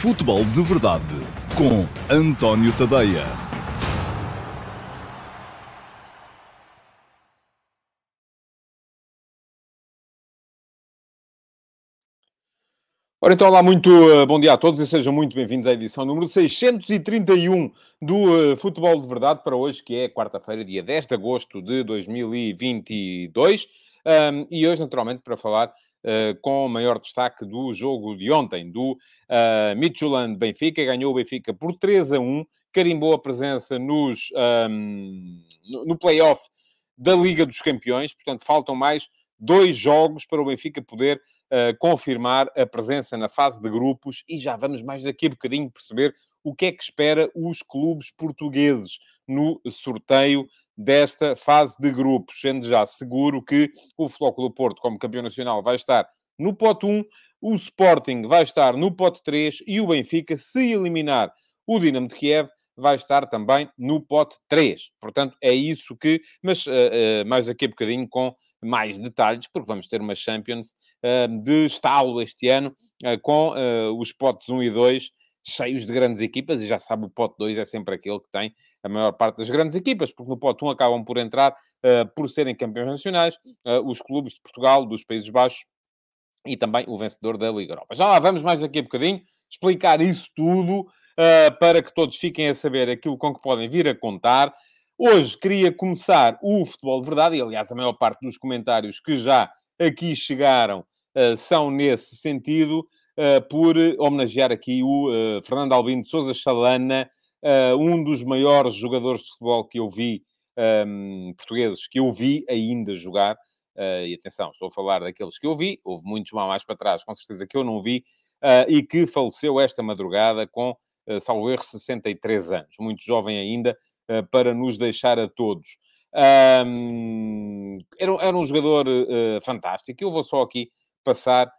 Futebol de Verdade com António Tadeia. Ora, então, olá, muito uh, bom dia a todos e sejam muito bem-vindos à edição número 631 do uh, Futebol de Verdade para hoje, que é quarta-feira, dia 10 de agosto de 2022. Um, e hoje, naturalmente, para falar com maior destaque do jogo de ontem, do uh, Midtjylland-Benfica. Ganhou o Benfica por 3 a 1, carimbou a presença nos, um, no, no play-off da Liga dos Campeões. Portanto, faltam mais dois jogos para o Benfica poder uh, confirmar a presença na fase de grupos e já vamos mais daqui a bocadinho perceber o que é que espera os clubes portugueses no sorteio desta fase de grupos, sendo já seguro que o Flóculo do Porto, como campeão nacional, vai estar no pote 1, o Sporting vai estar no pote 3 e o Benfica, se eliminar o Dinamo de Kiev, vai estar também no pote 3. Portanto, é isso que... Mas uh, uh, mais daqui a bocadinho com mais detalhes, porque vamos ter uma Champions uh, de estalo este ano, com os potes 1 e 2 cheios de grandes equipas, e já sabe, o pote 2 é sempre aquele que tem a maior parte das grandes equipas, porque no pote 1 acabam por entrar, uh, por serem campeões nacionais, uh, os clubes de Portugal, dos Países Baixos e também o vencedor da Liga Europa. Já lá vamos mais daqui a bocadinho explicar isso tudo uh, para que todos fiquem a saber aquilo com que podem vir a contar. Hoje queria começar o futebol de verdade, e aliás, a maior parte dos comentários que já aqui chegaram são nesse sentido, por homenagear aqui o Fernando Albino de Souza Chalana, uh, um dos maiores jogadores de futebol que eu vi, um, portugueses, que eu vi ainda jogar. Uh, e atenção, estou a falar daqueles que eu vi, houve muitos mais para trás, com certeza que eu não vi, uh, e que faleceu esta madrugada com, uh, salvo erro, 63 anos, muito jovem ainda, uh, para nos deixar a todos. Um, era, era, um jogador fantástico. Eu vou só aqui passar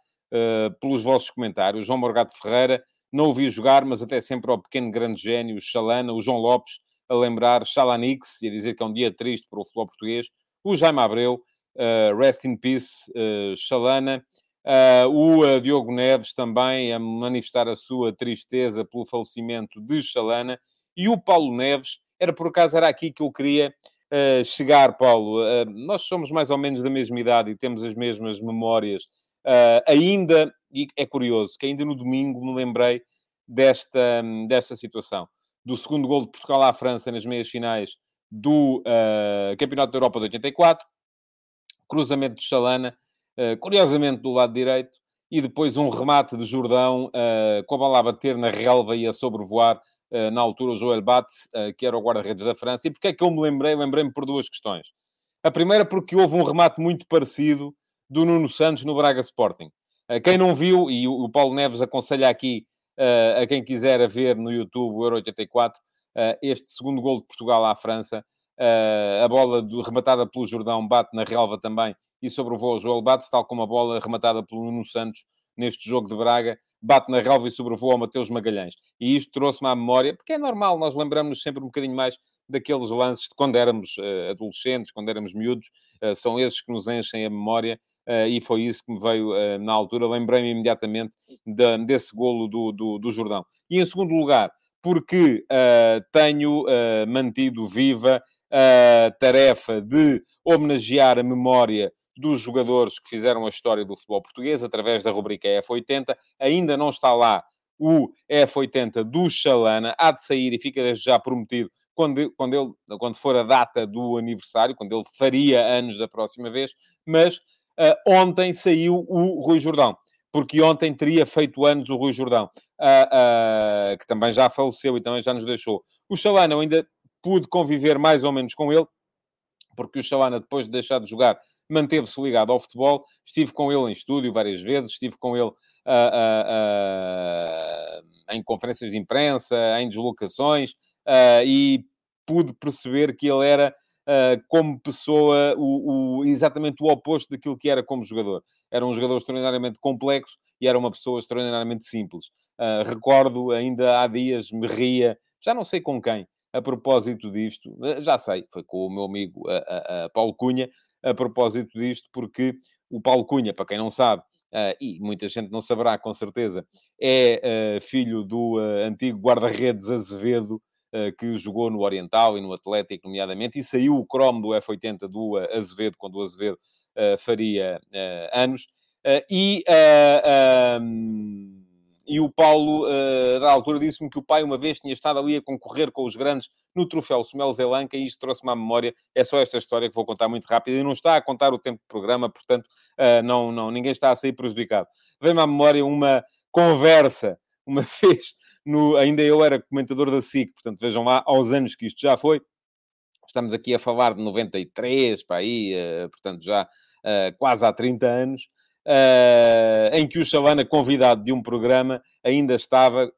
pelos vossos comentários. João Morgado Ferreira não o vi jogar, mas até sempre ao pequeno grande gênio, o Chalana, o João Lopes, a lembrar Chalanix e a dizer que é um dia triste para o futebol português. O Jaime Abreu, uh, rest in peace, uh, Chalana. Uh, o uh, Diogo Neves também a manifestar a sua tristeza pelo falecimento de Chalana. E o Paulo Neves, era por acaso, era aqui que eu queria uh, chegar, Paulo. nós somos mais ou menos da mesma idade e temos as mesmas memórias Uh, ainda, e é curioso, que ainda no domingo me lembrei desta, desta situação. Do segundo gol de Portugal à França nas meias finais do uh, Campeonato da Europa de 84, cruzamento de Chalana, uh, curiosamente do lado direito, e depois um remate de Jordão, com a bola a bater na relva e a sobrevoar, na altura, o Joel Batz, que era o guarda-redes da França. E porquê é que eu me lembrei? Lembrei-me por duas questões. A primeira, porque houve um remate muito parecido do Nuno Santos no Braga Sporting. Uh, quem não viu, e o, Paulo Neves aconselha aqui uh, a quem quiser a ver no YouTube o Euro 84, uh, este segundo gol de Portugal à França, a bola do, rematada pelo Jordão bate na relva também e sobrevoa o Joel Bate, tal como a bola rematada pelo Nuno Santos neste jogo de Braga, bate na relva e sobrevoa o Mateus Magalhães. E isto trouxe-me à memória, porque é normal, nós lembramos sempre um bocadinho mais daqueles lances de quando éramos uh, adolescentes, quando éramos miúdos, uh, são esses que nos enchem a memória e foi isso que me veio uh, na altura. Lembrei-me imediatamente de, desse golo do, do, do, Jordão. E em segundo lugar, porque uh, tenho mantido viva a tarefa de homenagear a memória dos jogadores que fizeram a história do futebol português através da rubrica F80. Ainda não está lá o F80 do Chalana, há de sair e fica desde já prometido quando, quando, ele, quando for a data do aniversário, quando ele faria anos da próxima vez, mas Uh, ontem saiu o Rui Jordão, porque ontem teria feito anos o Rui Jordão, uh, uh, que também já faleceu e também já nos deixou. O Chalana, eu ainda pude conviver mais ou menos com ele, porque o Chalana, depois de deixar de jogar, manteve-se ligado ao futebol. Estive com ele em estúdio várias vezes, estive com ele em conferências de imprensa, em deslocações, e pude perceber que ele era uh, como pessoa, o, o, exatamente o oposto daquilo que era como jogador. Era um jogador extraordinariamente complexo e era uma pessoa extraordinariamente simples. Uh, recordo, ainda há dias, me ria, já não sei com quem, a propósito disto, ah, já sei, foi com o meu amigo a, a, a Paulo Cunha, a propósito disto, porque o Paulo Cunha, para quem não sabe, uh, e muita gente não saberá com certeza, é uh, filho do uh, antigo guarda-redes Azevedo, que jogou no Oriental e no Atlético, nomeadamente, e saiu o cromo do F80 do Azevedo, quando o Azevedo faria anos. e um, e o Paulo, da altura, disse-me que o pai uma vez tinha estado ali a concorrer com os grandes no troféu Somel Zelanca e isto trouxe-me à memória. É só esta história que vou contar muito rápido e não está a contar o tempo de programa, portanto, não, não, ninguém está a sair prejudicado. Vem-me à memória uma conversa, uma vez, no, ainda eu era comentador da SIC, portanto, vejam lá, aos anos que isto já foi. Estamos aqui a falar de 93, para aí, uh, portanto, já quase há 30 anos uh, em que o Chavana, convidado de um programa, ainda estava,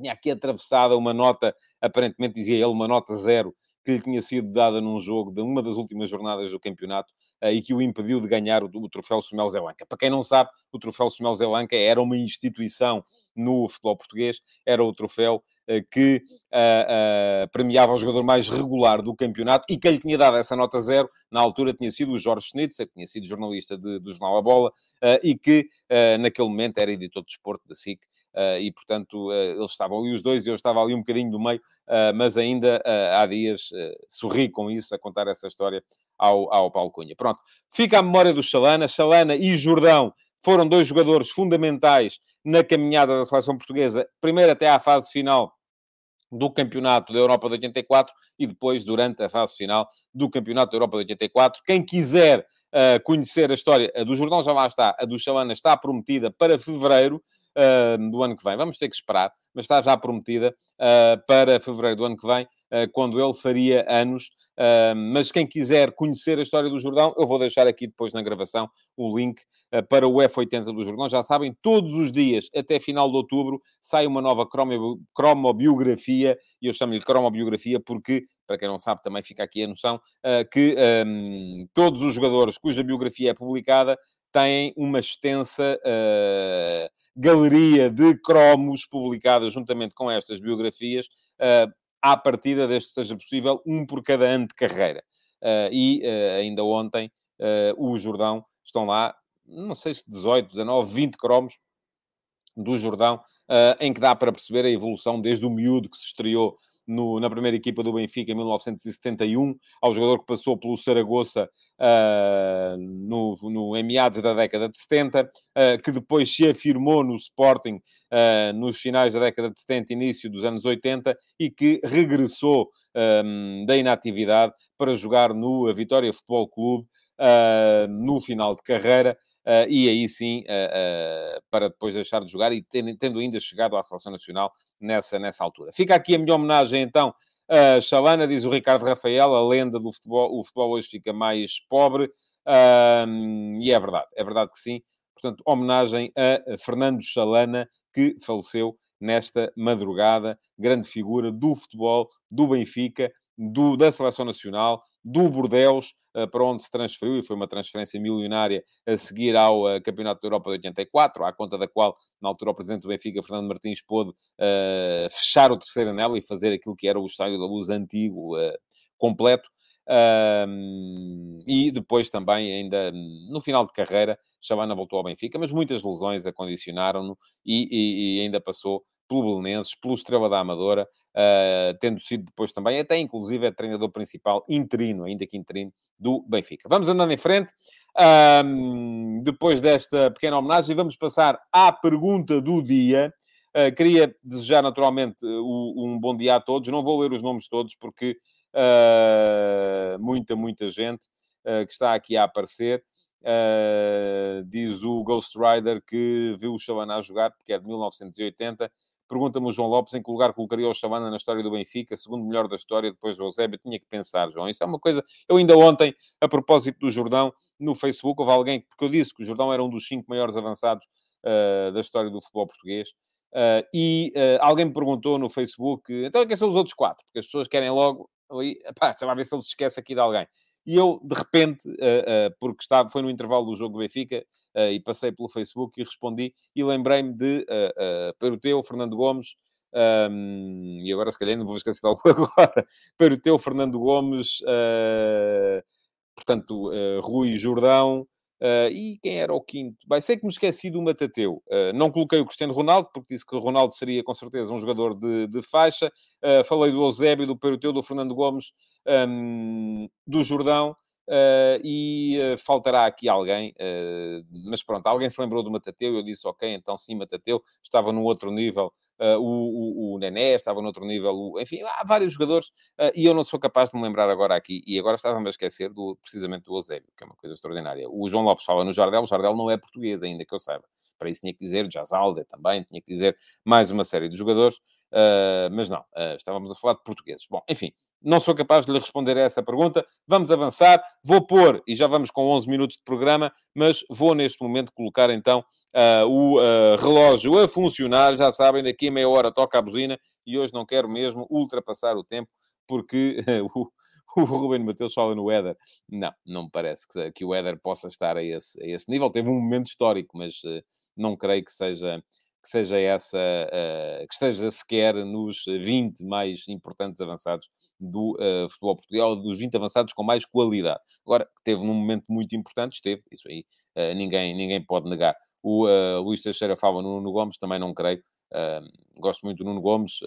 tinha aqui atravessada uma nota, aparentemente dizia ele, uma nota zero, que lhe tinha sido dada num jogo de uma das últimas jornadas do campeonato e que o impediu de ganhar o, o troféu Sumel Zelanca. Para quem não sabe, o troféu Sumel Zelanca era uma instituição no futebol português, era o troféu uh, que uh, premiava o jogador mais regular do campeonato e quem lhe tinha dado essa nota zero, na altura tinha sido o Jorge Schnitzer, que tinha sido jornalista de, do Jornal A Bola e que naquele momento era editor de desporto da SIC Uh, e, portanto, uh, eles estavam ali os dois e eu estava ali um bocadinho do meio, uh, mas ainda há dias sorri com isso, a contar essa história ao, ao Paulo Cunha. Pronto, fica a memória do Chalana. Chalana e Jordão foram dois jogadores fundamentais na caminhada da seleção portuguesa, primeiro até à fase final do Campeonato da Europa de 84 e depois durante a fase final do Campeonato da Europa de 84. Quem quiser uh, conhecer a história a do Jordão já lá está, a do Chalana está prometida para fevereiro uh, do ano que vem. Vamos ter que esperar, mas está já prometida uh, para fevereiro do ano que vem, quando ele faria anos. Mas quem quiser conhecer a história do Jordão, eu vou deixar aqui depois na gravação o link para o F80 do Jordão. Já sabem, todos os dias, até final de outubro, sai uma nova cromo, cromobiografia, e eu chamo-lhe cromobiografia porque para quem não sabe, também fica aqui a noção, que um, todos os jogadores cuja biografia é publicada têm uma extensa uh, galeria de cromos publicadas juntamente com estas biografias, uh, à partida, desde que seja possível, um por cada ano de carreira. Uh, e uh, ainda ontem, o Jordão, estão lá, não sei se 18, 19, 20 cromos do Jordão, em que dá para perceber a evolução desde o miúdo que se estreou no, na primeira equipa do Benfica em 1971, ao jogador que passou pelo Saragossa uh, no, no, em meados da década de 70, uh, ah, que depois se afirmou no Sporting uh, nos finais da década de 70, início dos anos 80, e que regressou um, da inatividade para jogar no Vitória Futebol Clube no final de carreira. Uh, e aí sim, uh, uh, para depois deixar de jogar e tendo, ainda chegado à Seleção Nacional nessa, nessa altura. Fica aqui a minha homenagem, então, a Chalana, diz o Ricardo Rafael, a lenda do futebol, o futebol hoje fica mais pobre, e é verdade, é verdade que sim. Portanto, homenagem a Fernando Chalana, que faleceu nesta madrugada, grande figura do futebol, do Benfica, do, da Seleção Nacional, do Bordeus, para onde se transferiu, e foi uma transferência milionária a seguir ao uh, Campeonato da Europa de 84, à conta da qual, na altura, o presidente do Benfica, Fernando Martins, pôde uh, fechar o terceiro anel e fazer aquilo que era o Estádio da Luz antigo, uh, completo. e depois também, ainda no final de carreira, Chavana voltou ao Benfica, mas muitas lesões acondicionaram-no e, e, e ainda passou pelo Belenenses, pelo Estrela da Amadora, uh, tendo sido depois também, até inclusive, é treinador principal interino, ainda que interino, do Benfica. Vamos andando em frente. Um, depois desta pequena homenagem, vamos passar à pergunta do dia. Uh, queria desejar naturalmente uh, um bom dia a todos. Não vou ler os nomes todos porque uh, muita, muita gente que está aqui a aparecer. diz o Ghost Rider que viu o Chavana jogar, porque é de 1980 Pergunta-me o João Lopes em que lugar colocaria o Chavana na história do Benfica, segundo melhor da história, depois do Eusébio. Tinha que pensar, João. Isso é uma coisa... Eu ainda ontem, a propósito do Jordão, no Facebook, houve alguém... Porque eu disse que o Jordão era um dos cinco maiores avançados uh, da história do futebol português. Uh, e uh, alguém me perguntou no Facebook, então quem são os outros quatro? Porque as pessoas querem logo... Ali, pá, deixa lá ver se ele se esquece aqui de alguém. E eu, de repente, uh, uh, porque estava, foi no intervalo do jogo do Benfica, uh, e passei pelo Facebook e respondi, e lembrei-me de uh, Peruteu, Fernando Gomes, um, e agora se calhar não vou esquecer de algo agora, Peruteu, Fernando Gomes, portanto, Rui Jordão, Uh, e quem era o quinto? Bem, sei que me esqueci do Matateu. Uh, não coloquei o Cristiano Ronaldo, porque disse que o Ronaldo seria com certeza um jogador de, de faixa. Uh, falei do Eusébio, do Peruteu, do Fernando Gomes, um, do Jordão. e faltará aqui alguém, mas pronto, alguém se lembrou do Matateu. Eu disse, ok, então sim, Matateu estava num outro nível uh, o, o, o Nené estava noutro nível, o, enfim, há vários jogadores uh, e eu não sou capaz de me lembrar agora aqui. E agora estava-me a esquecer do, precisamente do Eusébio, que é uma coisa extraordinária. O João Lopes fala no Jardel, o Jardel não é português ainda, que eu saiba. Para isso tinha que dizer Jazalde também, tinha que dizer mais uma série de jogadores, uh, mas não, estávamos a falar de portugueses. Bom, enfim, não sou capaz de lhe responder a essa pergunta. Vamos avançar. Vou pôr, e já vamos com 11 minutos de programa, mas vou neste momento colocar então uh, o uh, relógio a funcionar. Já sabem, daqui a meia hora toca a buzina e hoje não quero mesmo ultrapassar o tempo porque uh, o, o Ruben Mateus fala no Éder. Não, não me parece que, que o Éder possa estar a esse, a esse nível. Teve um momento histórico, mas não creio que seja que seja essa, uh, que esteja sequer nos 20 mais importantes avançados do uh, futebol português, dos 20 avançados com mais qualidade. Agora, teve num momento muito importante, esteve, isso aí uh, ninguém, ninguém pode negar. O Luís Teixeira fala no Nuno Gomes, também não creio. gosto muito do Nuno Gomes,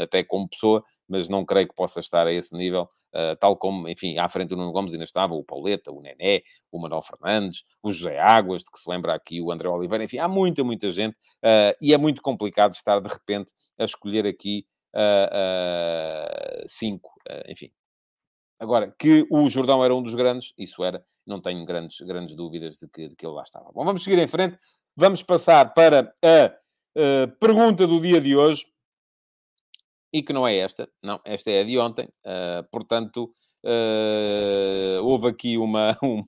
até como pessoa, mas não creio que possa estar a esse nível. Uh, tal como, enfim, à frente do Nuno Gomes ainda estava o Pauleta, o Nené, o Manuel Fernandes, o José Águas, de que se lembra aqui o André Oliveira, enfim, há muita, muita gente uh, e é muito complicado estar de repente a escolher aqui uh, cinco, enfim. Agora, que o Jordão era um dos grandes, isso era, não tenho grandes, grandes dúvidas de que, de que ele lá estava. Bom, vamos seguir em frente, vamos passar para a pergunta do dia de hoje e que não é esta, não, esta é a de ontem, uh, portanto, uh, houve aqui uma. Um,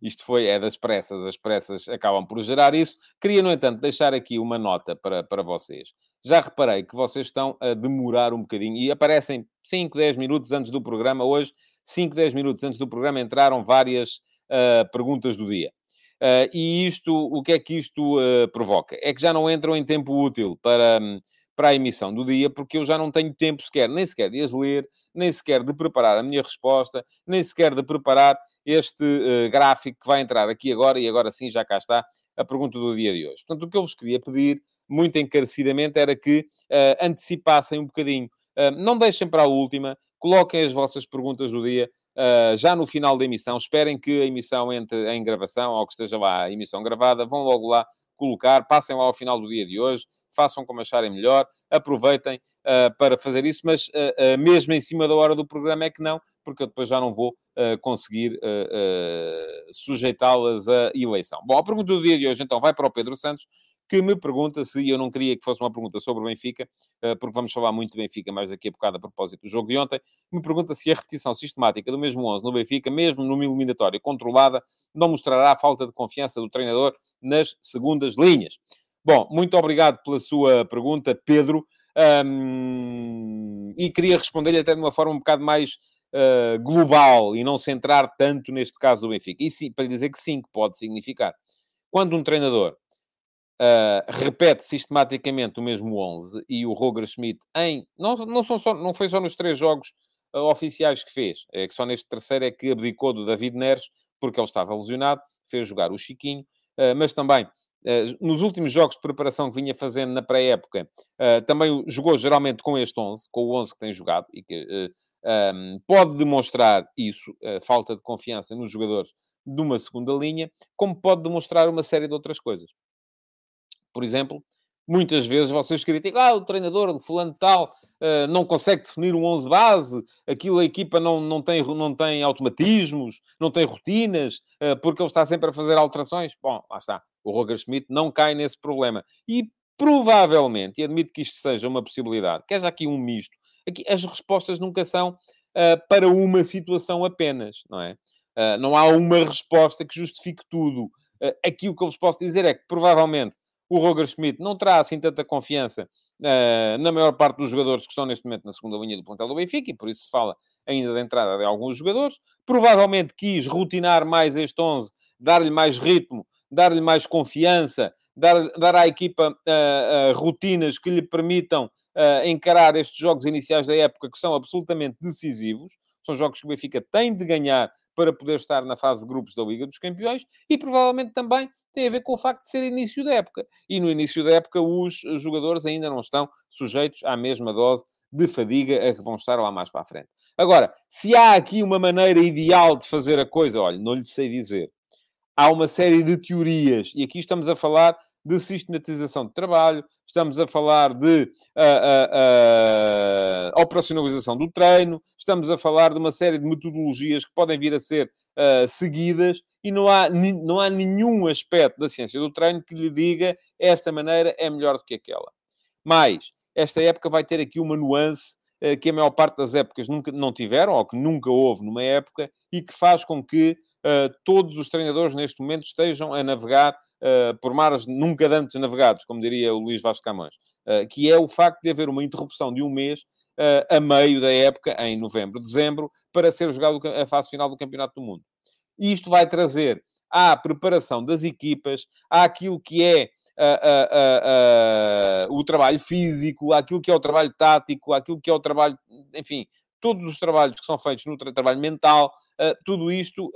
isto foi, é das pressas, as pressas acabam por gerar isso. Queria, no entanto, deixar aqui uma nota para, para vocês. Já reparei que vocês estão a demorar um bocadinho e aparecem 5, 10 minutos antes do programa. Hoje, 5, 10 minutos antes do programa, entraram várias uh, perguntas do dia. Uh, e isto, o que é que isto uh, provoca? É que já não entram em tempo útil para, um, para a emissão do dia, porque eu já não tenho tempo sequer, nem sequer de as ler, nem sequer de preparar a minha resposta, nem sequer de preparar este uh, gráfico que vai entrar aqui agora, e agora sim já cá está a pergunta do dia de hoje. Portanto, o que eu vos queria pedir, muito encarecidamente, era que uh, antecipassem um bocadinho. Uh, não deixem para a última, coloquem as vossas perguntas do dia Uh, já no final da emissão, esperem que a emissão entre em gravação, ou que esteja lá a emissão gravada, vão logo lá colocar, passem lá ao final do dia de hoje, façam como acharem melhor, aproveitem uh, para fazer isso, mas uh, mesmo em cima da hora do programa é que não, porque eu depois já não vou conseguir sujeitá-las à eleição. Bom, a pergunta do dia de hoje então vai para o Pedro Santos, que me pergunta se eu não queria que fosse uma pergunta sobre o Benfica, porque vamos falar muito do Benfica mais daqui a bocado a propósito do jogo de ontem, me pergunta se a repetição sistemática do mesmo 11 no Benfica, mesmo numa eliminatória controlada, não mostrará a falta de confiança do treinador nas segundas linhas. Bom, muito obrigado pela sua pergunta, Pedro. Um, e queria responder-lhe até de uma forma um bocado mais uh, global e não centrar tanto neste caso do Benfica. E sim, para lhe dizer que sim, que pode significar. Quando um treinador uh, repete sistematicamente o mesmo 11 e o Roger Schmidt em... Não, não, são só, não foi só nos três jogos uh, oficiais que fez. É que só neste terceiro é que abdicou do David Neres, porque ele estava lesionado, fez jogar o Chiquinho, mas também nos últimos jogos de preparação que vinha fazendo na pré-época, eh, também jogou geralmente com este 11, com o 11 que tem jogado, e que eh, ehm, pode demonstrar isso, falta de confiança nos jogadores de uma segunda linha, como pode demonstrar uma série de outras coisas. Por exemplo, muitas vezes vocês criticam, ah, o treinador, o fulano tal, não consegue definir um 11 base, aquilo a equipa não, não, tem, não tem automatismos, não tem rotinas, porque ele está sempre a fazer alterações. Bom, lá está. O Roger Schmidt não cai nesse problema. E provavelmente, e admito que isto seja uma possibilidade, que haja aqui um misto, aqui as respostas nunca são uh, para uma situação apenas, não é? não há uma resposta que justifique tudo. aqui o que eu vos posso dizer é que provavelmente o Roger Schmidt não terá assim tanta confiança uh, na maior parte dos jogadores que estão neste momento na segunda linha do plantel do Benfica, e por isso se fala ainda da entrada de alguns jogadores. Provavelmente quis rotinar mais este 11, dar-lhe mais ritmo, dar-lhe mais confiança, dar, dar à equipa uh, uh, rotinas que lhe permitam encarar estes jogos iniciais da época que são absolutamente decisivos. São jogos que o Benfica tem de ganhar para poder estar na fase de grupos da Liga dos Campeões e provavelmente também tem a ver com o facto de ser início da época. E no início da época os jogadores ainda não estão sujeitos à mesma dose de fadiga a que vão estar lá mais para a frente. Agora, se há aqui uma maneira ideal de fazer a coisa, olha, não lhe sei dizer. Há uma série de teorias, e aqui estamos a falar de sistematização de trabalho, estamos a falar de uh, uh, uh, operacionalização do treino, estamos a falar de uma série de metodologias que podem vir a ser seguidas e não há, não há nenhum aspecto da ciência do treino que lhe diga esta maneira é melhor do que aquela. Mas esta época vai ter aqui uma nuance que a maior parte das épocas nunca, não tiveram, ou que nunca houve numa época, e que faz com que todos os treinadores neste momento estejam a navegar uh, por mares nunca antes navegados, como diria o Luís Vasco Camões, uh, que é o facto de haver uma interrupção de um mês a meio da época, em novembro, dezembro, para ser jogado a fase final do Campeonato do Mundo. Isto vai trazer à preparação das equipas, àquilo que é o trabalho físico, àquilo que é o trabalho tático, àquilo que é o trabalho, enfim, todos os trabalhos que são feitos no tra trabalho mental, tudo isto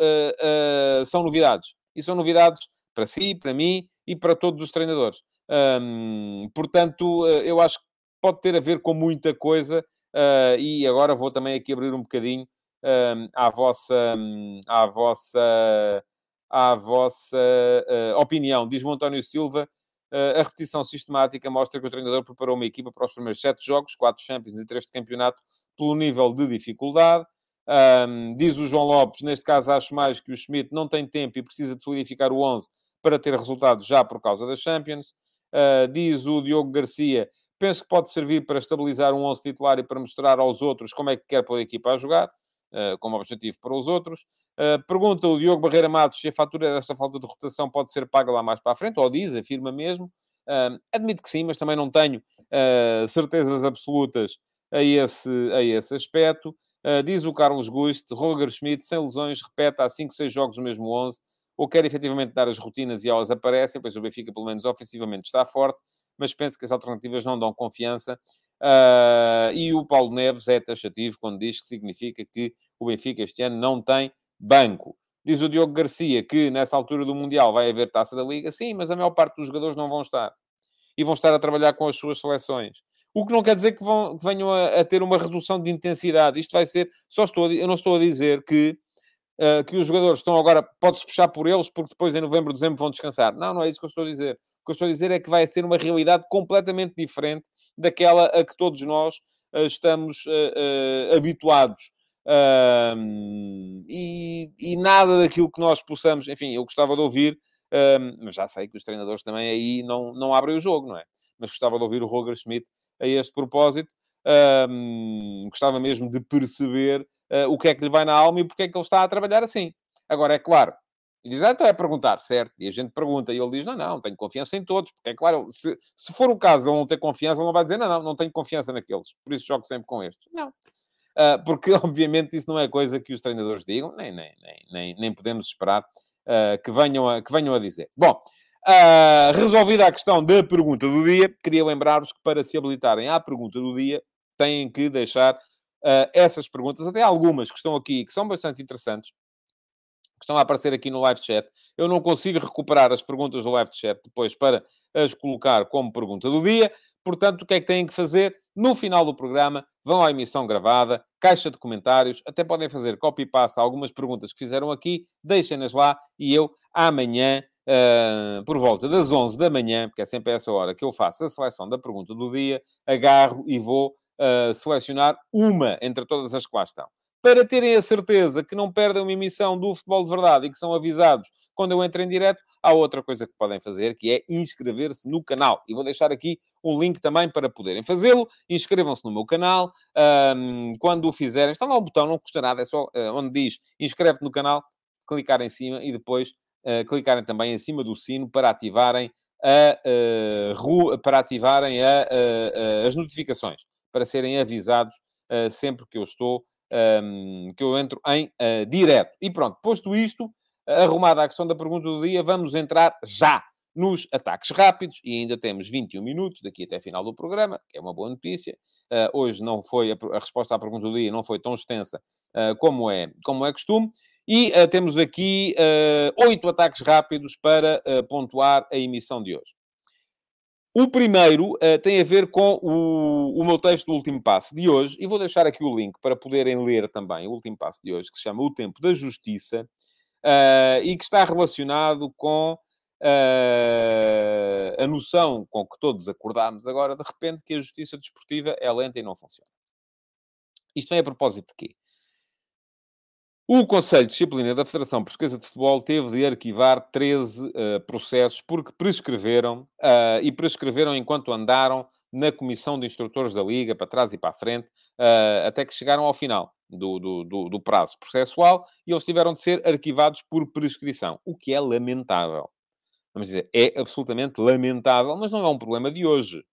são novidades. E são novidades para si, para mim e para todos os treinadores. Portanto, eh, eu acho que pode ter a ver com muita coisa uh, e agora vou também aqui abrir um bocadinho um, à vossa, à vossa, à vossa uh, opinião. Diz-me António Silva, uh, a repetição sistemática mostra que o treinador preparou uma equipa para os primeiros sete jogos, quatro Champions e três de campeonato, pelo nível de dificuldade. Um, diz o João Lopes, neste caso acho mais que o Schmidt não tem tempo e precisa de solidificar o 11 para ter resultados já por causa das Champions. Uh, diz o Diogo Garcia, penso que pode servir para estabilizar um 11 titular e para mostrar aos outros como é que quer pôr a equipa a jogar, uh, como objetivo para os outros. Uh, pergunta o Diogo Barreira Matos se a fatura desta falta de rotação pode ser paga lá mais para a frente, ou diz, afirma mesmo. admito que sim, mas também não tenho certezas absolutas a esse, a esse aspecto. Diz o Carlos Guste, Roger Schmidt, sem lesões, repete há 5, 6 jogos o mesmo 11 ou quer efetivamente dar as rotinas e elas aparecem, pois o Benfica, pelo menos ofensivamente, está forte, mas penso que as alternativas não dão confiança. Uh, e o Paulo Neves é taxativo quando diz que significa que o Benfica este ano não tem banco. Diz o Diogo Garcia que nessa altura do Mundial vai haver taça da Liga. Sim, mas a maior parte dos jogadores não vão estar. E vão estar a trabalhar com as suas seleções. O que não quer dizer que, vão, que venham a, a, ter uma redução de intensidade. Isto vai ser. Só estou a, eu não estou a dizer que uh, que os jogadores estão agora, pode-se puxar por eles, porque depois em novembro, dezembro vão descansar. Não, não é isso que eu estou a dizer. O que eu estou a dizer é que vai ser uma realidade completamente diferente daquela a que todos nós uh, estamos uh, habituados. E, e, nada daquilo que nós possamos, enfim, eu gostava de ouvir, mas já sei que os treinadores também aí não, não abrem o jogo, não é? Mas gostava de ouvir o Roger Schmidt a este propósito. gostava mesmo de perceber uh, o que é que lhe vai na alma e porque é que ele está a trabalhar assim. Agora, é claro, e diz, ah, então é perguntar, certo? E a gente pergunta, e ele diz, não, não, tenho confiança em todos, porque é claro, se, se for o caso de ele não ter confiança, ele não vai dizer, não, não, não tenho confiança naqueles, por isso jogo sempre com estes. Não. Uh, porque, obviamente, isso não é coisa que os treinadores digam, nem, nem, nem, nem, nem podemos esperar uh, que, venham a, que venham a dizer. Bom, uh, resolvida a questão da pergunta do dia, queria lembrar-vos que para se habilitarem à pergunta do dia, têm que deixar uh, essas perguntas, até algumas que estão aqui, que são bastante interessantes, que estão a aparecer aqui no live chat. Eu não consigo recuperar as perguntas do live chat depois para as colocar como pergunta do dia. Portanto, o que é que têm que fazer? No final do programa, vão à emissão gravada, caixa de comentários, até podem fazer copy-paste algumas perguntas que fizeram aqui, deixem-nas lá e eu, amanhã, uh, por volta das 11 da manhã, porque é sempre essa hora que eu faço a seleção da pergunta do dia, agarro e vou uh, selecionar uma entre todas as que lá estão. Para terem a certeza que não perdem uma emissão do Futebol de Verdade e que são avisados quando eu entro em direto, há outra coisa que podem fazer, que é inscrever-se no canal. E vou deixar aqui um link também para poderem fazê-lo. Inscrevam-se no meu canal. Um, quando o fizerem, está lá um botão, não custa nada, é só uh, onde diz inscreve-te no canal, clicar em cima e depois clicarem também em cima do sino para ativarem, a, para ativarem a, as notificações para serem avisados uh, sempre que eu estou, ehm, que eu entro em uh, direto. E pronto, posto isto, arrumada a questão da pergunta do dia, vamos entrar já nos ataques rápidos, e ainda temos 21 minutos daqui até a final do programa, que é uma boa notícia. Uh, hoje não foi, a, a, resposta à pergunta do dia não foi tão extensa uh, como, é, como é costume. E uh, temos aqui oito ataques rápidos para pontuar a emissão de hoje. O primeiro uh, tem a ver com o, o meu texto do último passo de hoje, e vou deixar aqui o link para poderem ler também o último passo de hoje, que se chama O Tempo da Justiça, uh, e que está relacionado com uh, a noção com que todos acordámos agora, de repente, que a justiça desportiva é lenta e não funciona. Isto vem a propósito de quê? O Conselho de Disciplina da Federação Portuguesa de Futebol teve de arquivar 13 uh, processos porque prescreveram uh, e prescreveram enquanto andaram na comissão de instrutores da Liga, para trás e para a frente, uh, até que chegaram ao final do, do, do, do, prazo processual e eles tiveram de ser arquivados por prescrição, o que é lamentável. Vamos dizer, é absolutamente lamentável, mas não é um problema de hoje.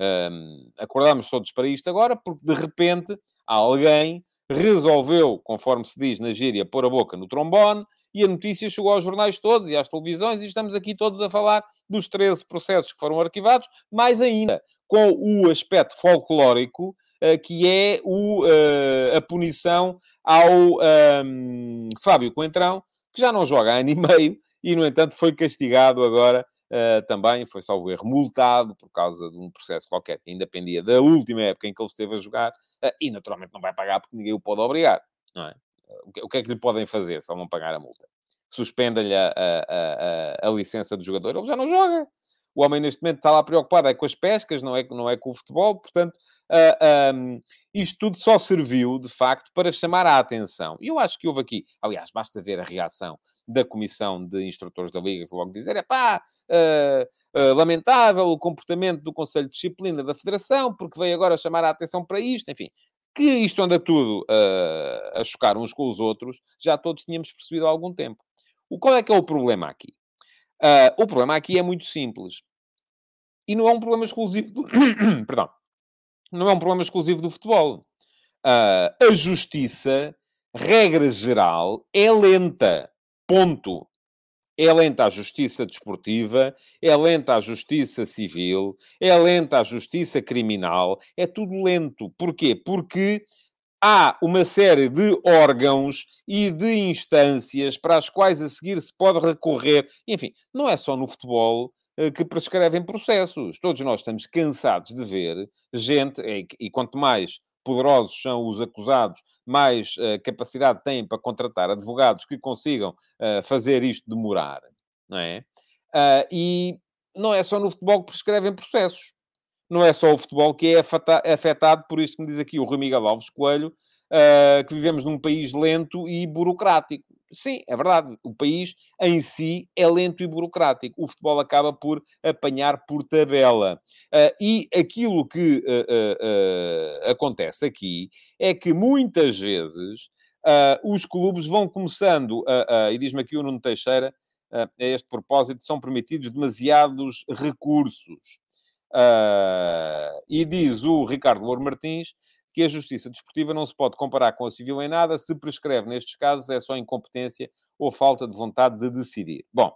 Um, acordamos todos para isto agora porque, de repente, alguém resolveu, conforme se diz na gíria, pôr a boca no trombone e a notícia chegou aos jornais todos e às televisões e estamos aqui todos a falar dos 13 processos que foram arquivados, mais ainda com o aspecto folclórico uh, que é o, uh, a punição ao um, ehm, Fábio Coentrão, que já não joga há ano e meio e, no entanto, foi castigado agora Uh, também foi, salvo erro, multado por causa de um processo qualquer que ainda pendia da última época em que ele esteve a jogar e naturalmente não vai pagar porque ninguém o pode obrigar, não é? Uh, o, que, é que lhe podem fazer se ele não pagar a multa? Suspenda-lhe a, a, a, a, licença do jogador, ele já não joga. O homem neste momento está lá preocupado é com as pescas, não é, não é com o futebol, portanto, um, isto tudo só serviu, de facto, para chamar a atenção. E eu acho que houve aqui, aliás, basta ver a reação da Comissão de Instrutores da Liga, que logo dizer, é pá, uh, uh, lamentável o comportamento do Conselho de Disciplina da Federação, porque veio agora chamar a atenção para isto, enfim. Que isto anda tudo uh, a chocar uns com os outros, já todos tínhamos percebido há algum tempo. O, qual é que é o problema aqui? o problema aqui é muito simples. E não é um problema exclusivo do... Perdão. Não é um problema exclusivo do futebol. a justiça, regra geral, é lenta. Ponto. É lenta a justiça desportiva, é lenta a justiça civil, é lenta a justiça criminal, é tudo lento. Porquê? Porque há uma série de órgãos e de instâncias para as quais a seguir se pode recorrer. Enfim, não é só no futebol eh, que prescrevem processos. Todos nós estamos cansados de ver gente, e, quanto mais poderosos são os acusados, mais uh, capacidade têm para contratar advogados que consigam uh, fazer isto demorar, não é? Uh, e não é só no futebol que prescrevem processos. Não é só o futebol que é afetado por isto que me diz aqui o Rui Miguel Alves Coelho, que vivemos num país lento e burocrático. Sim, é verdade. O país em si é lento e burocrático. O futebol acaba por apanhar por tabela. Uh, e aquilo que uh, uh, acontece aqui é que muitas vezes os clubes vão começando, e diz-me aqui o Nuno Teixeira, a este propósito, são permitidos demasiados recursos. e diz o Ricardo Louro Martins que a justiça desportiva não se pode comparar com a civil em nada, se prescreve nestes casos é só incompetência ou falta de vontade de decidir. Bom,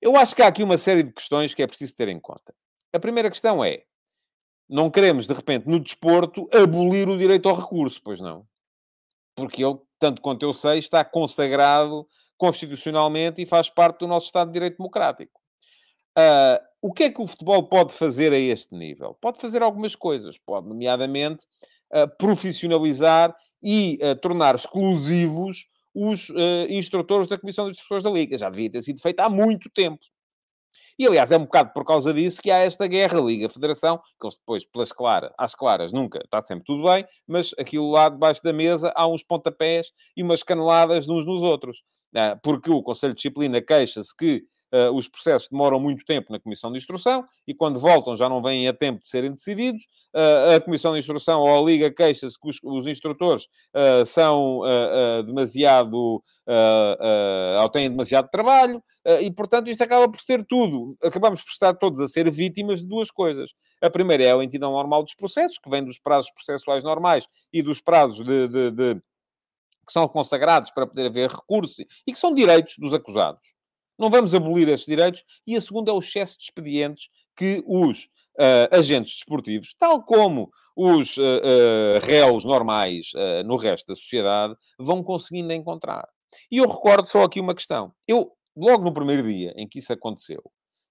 eu acho que há aqui uma série de questões que é preciso ter em conta. A primeira questão é, não queremos, de repente, no desporto, abolir o direito ao recurso, pois não. Porque ele, tanto quanto eu sei, está consagrado constitucionalmente e faz parte do nosso Estado de Direito Democrático. Uh, o que é que o futebol pode fazer a este nível? Pode fazer algumas coisas. Pode, nomeadamente, profissionalizar e tornar exclusivos os uh, instrutores da Comissão de Instrutores da Liga. Já devia ter sido feito há muito tempo. E, aliás, é um bocado por causa disso que há esta guerra Liga-Federação, que eles depois, pelas claras, às claras, nunca está sempre tudo bem, mas aquilo lá debaixo da mesa há uns pontapés e umas caneladas uns nos outros. Uh, porque o Conselho de Disciplina queixa-se que uh, os processos demoram muito tempo na Comissão de Instrução e quando voltam já não vêm a tempo de serem decididos. Uh, a Comissão de Instrução ou a Liga queixa-se que os, os instrutores uh, são demasiado. ou têm demasiado trabalho e, portanto, isto acaba por ser tudo. Acabamos por estar todos a ser vítimas de duas coisas. A primeira é a lentidão normal dos processos, que vem dos prazos processuais normais e dos prazos de, de, de que são consagrados para poder haver recurso e que são direitos dos acusados. Não vamos abolir esses direitos. E a segunda é o excesso de expedientes que os uh, agentes desportivos, tal como os uh, uh, réus normais no resto da sociedade, vão conseguindo encontrar. E eu recordo só aqui uma questão. Eu, logo no primeiro dia em que isso aconteceu,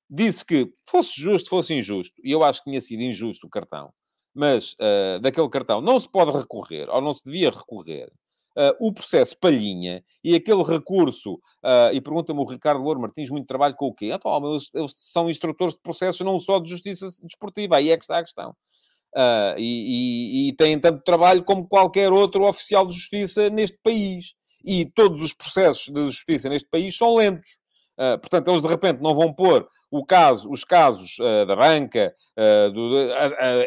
disse que fosse justo, fosse injusto, e eu acho que tinha sido injusto o cartão, mas uh, daquele cartão não se pode recorrer, ou não se devia recorrer, uh, o processo palhinha e aquele recurso, uh, e pergunta-me o Ricardo Louro Martins, muito trabalho com o quê? Então, eles, eles, são instrutores de processos não só de justiça desportiva, aí é que está a questão. Uh, e, e, e têm tanto trabalho como qualquer outro oficial de justiça neste país. E todos os processos de justiça neste país são lentos. Uh, portanto, eles de repente não vão pôr o caso, os casos uh, da banca uh, do,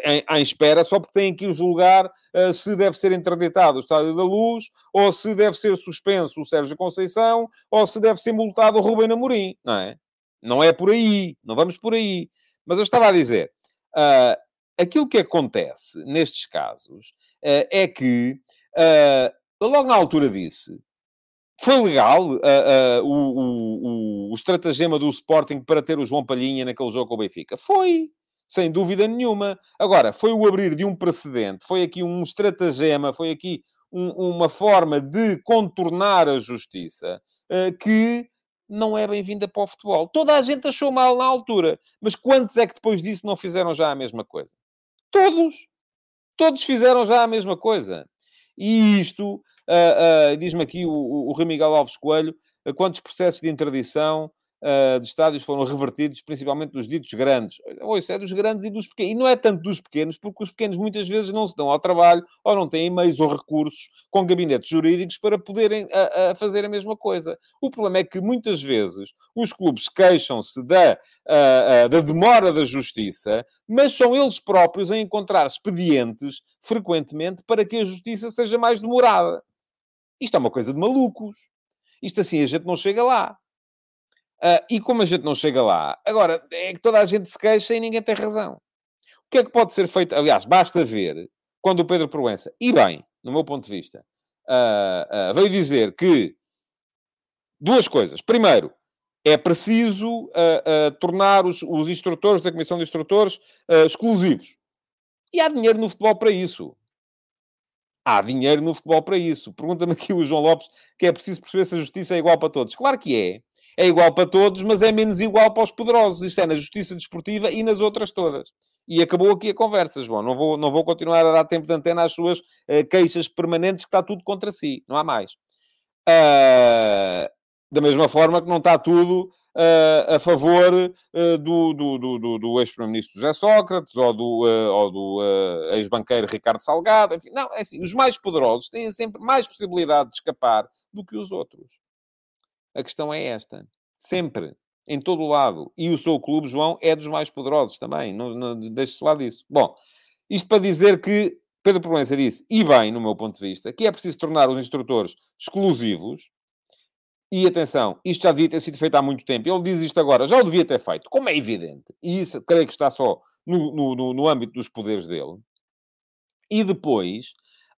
em, em, espera só porque têm que julgar se deve ser interditado o Estádio da Luz, ou se deve ser suspenso o Sérgio Conceição, ou se deve ser multado o Rubem Amorim, não é? Não é por aí, não vamos por aí. Mas eu estava a dizer, aquilo que acontece nestes casos é que, logo na altura disse, foi legal uh, uh, o, o, o, estratagema do Sporting para ter o João Palhinha naquele jogo com o Benfica? Foi, sem dúvida nenhuma. Agora, foi o abrir de um precedente, foi aqui um estratagema, foi aqui um, uma forma de contornar a justiça uh, que não é bem-vinda para o futebol. Toda a gente achou mal na altura, mas quantos é que depois disso não fizeram já a mesma coisa? Todos! Todos fizeram já a mesma coisa. E isto Uh, uh, Diz-me aqui o, o, o Rui Miguel Alves Coelho, uh, quantos processos de interdição de estádios foram revertidos, principalmente dos ditos grandes. Ou isso é dos grandes e dos pequenos. E não é tanto dos pequenos, porque os pequenos muitas vezes não se dão ao trabalho ou não têm meios ou recursos com gabinetes jurídicos para poderem fazer a mesma coisa. O problema é que muitas vezes os clubes queixam-se da, da demora da justiça, mas são eles próprios a encontrar expedientes frequentemente para que a justiça seja mais demorada. Isto é uma coisa de malucos. Isto assim a gente não chega lá. Uh, e como a gente não chega lá, agora é que toda a gente se queixa e ninguém tem razão. O que é que pode ser feito? Aliás, basta ver quando o Pedro Proença, e bem, no meu ponto de vista, uh, uh, veio dizer que duas coisas. Primeiro, é preciso tornar os, os, instrutores da Comissão de Instrutores exclusivos. E há dinheiro no futebol para isso. Há dinheiro no futebol para isso. Pergunta-me aqui o João Lopes que é preciso perceber se a justiça é igual para todos. Claro que é é igual para todos, mas é menos igual para os poderosos. Isso é na justiça desportiva e nas outras todas. E acabou aqui a conversa, João. Não vou, não vou continuar a dar tempo de antena às suas uh, queixas permanentes, que está tudo contra si. Não há mais. Uh, da mesma forma que não está tudo uh, a favor uh, do, do, do, do ex-primeiro-ministro José Sócrates ou do, uh, ou do ex-banqueiro Ricardo Salgado. Enfim, não, é assim, os mais poderosos têm sempre mais possibilidade de escapar do que os outros. A questão é esta. Sempre. Em todo o lado. E o seu clube, João, é dos mais poderosos também. Não, não deixe-se lá disso. Bom, isto para dizer que Pedro Proença disse, e bem, no meu ponto de vista, que é preciso tornar os instrutores exclusivos. E atenção, isto já devia ter sido feito há muito tempo. Ele diz isto agora, já o devia ter feito, como é evidente. E isso creio que está só no, no, no âmbito dos poderes dele. E depois,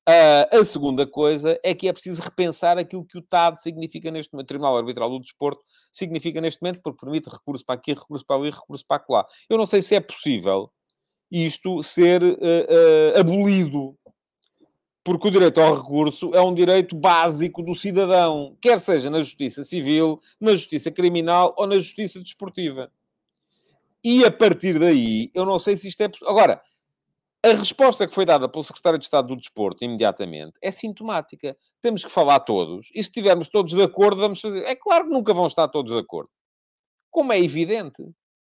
Uh, a segunda coisa é que é preciso repensar aquilo que o TAD significa neste momento, Tribunal Arbitral do Desporto, significa neste momento, porque permite recurso para aqui, recurso para ali, recurso para lá. Eu não sei se é possível isto ser uh, uh, abolido, porque o direito ao recurso é um direito básico do cidadão, quer seja na justiça civil, na justiça criminal ou na justiça desportiva. E a partir daí, eu não sei se isto é possível. Agora, a resposta que foi dada pelo secretário de Estado do Desporto, imediatamente, é sintomática. Temos que falar todos. E se estivermos todos de acordo, vamos fazer. É claro que nunca vão estar todos de acordo. Como é evidente.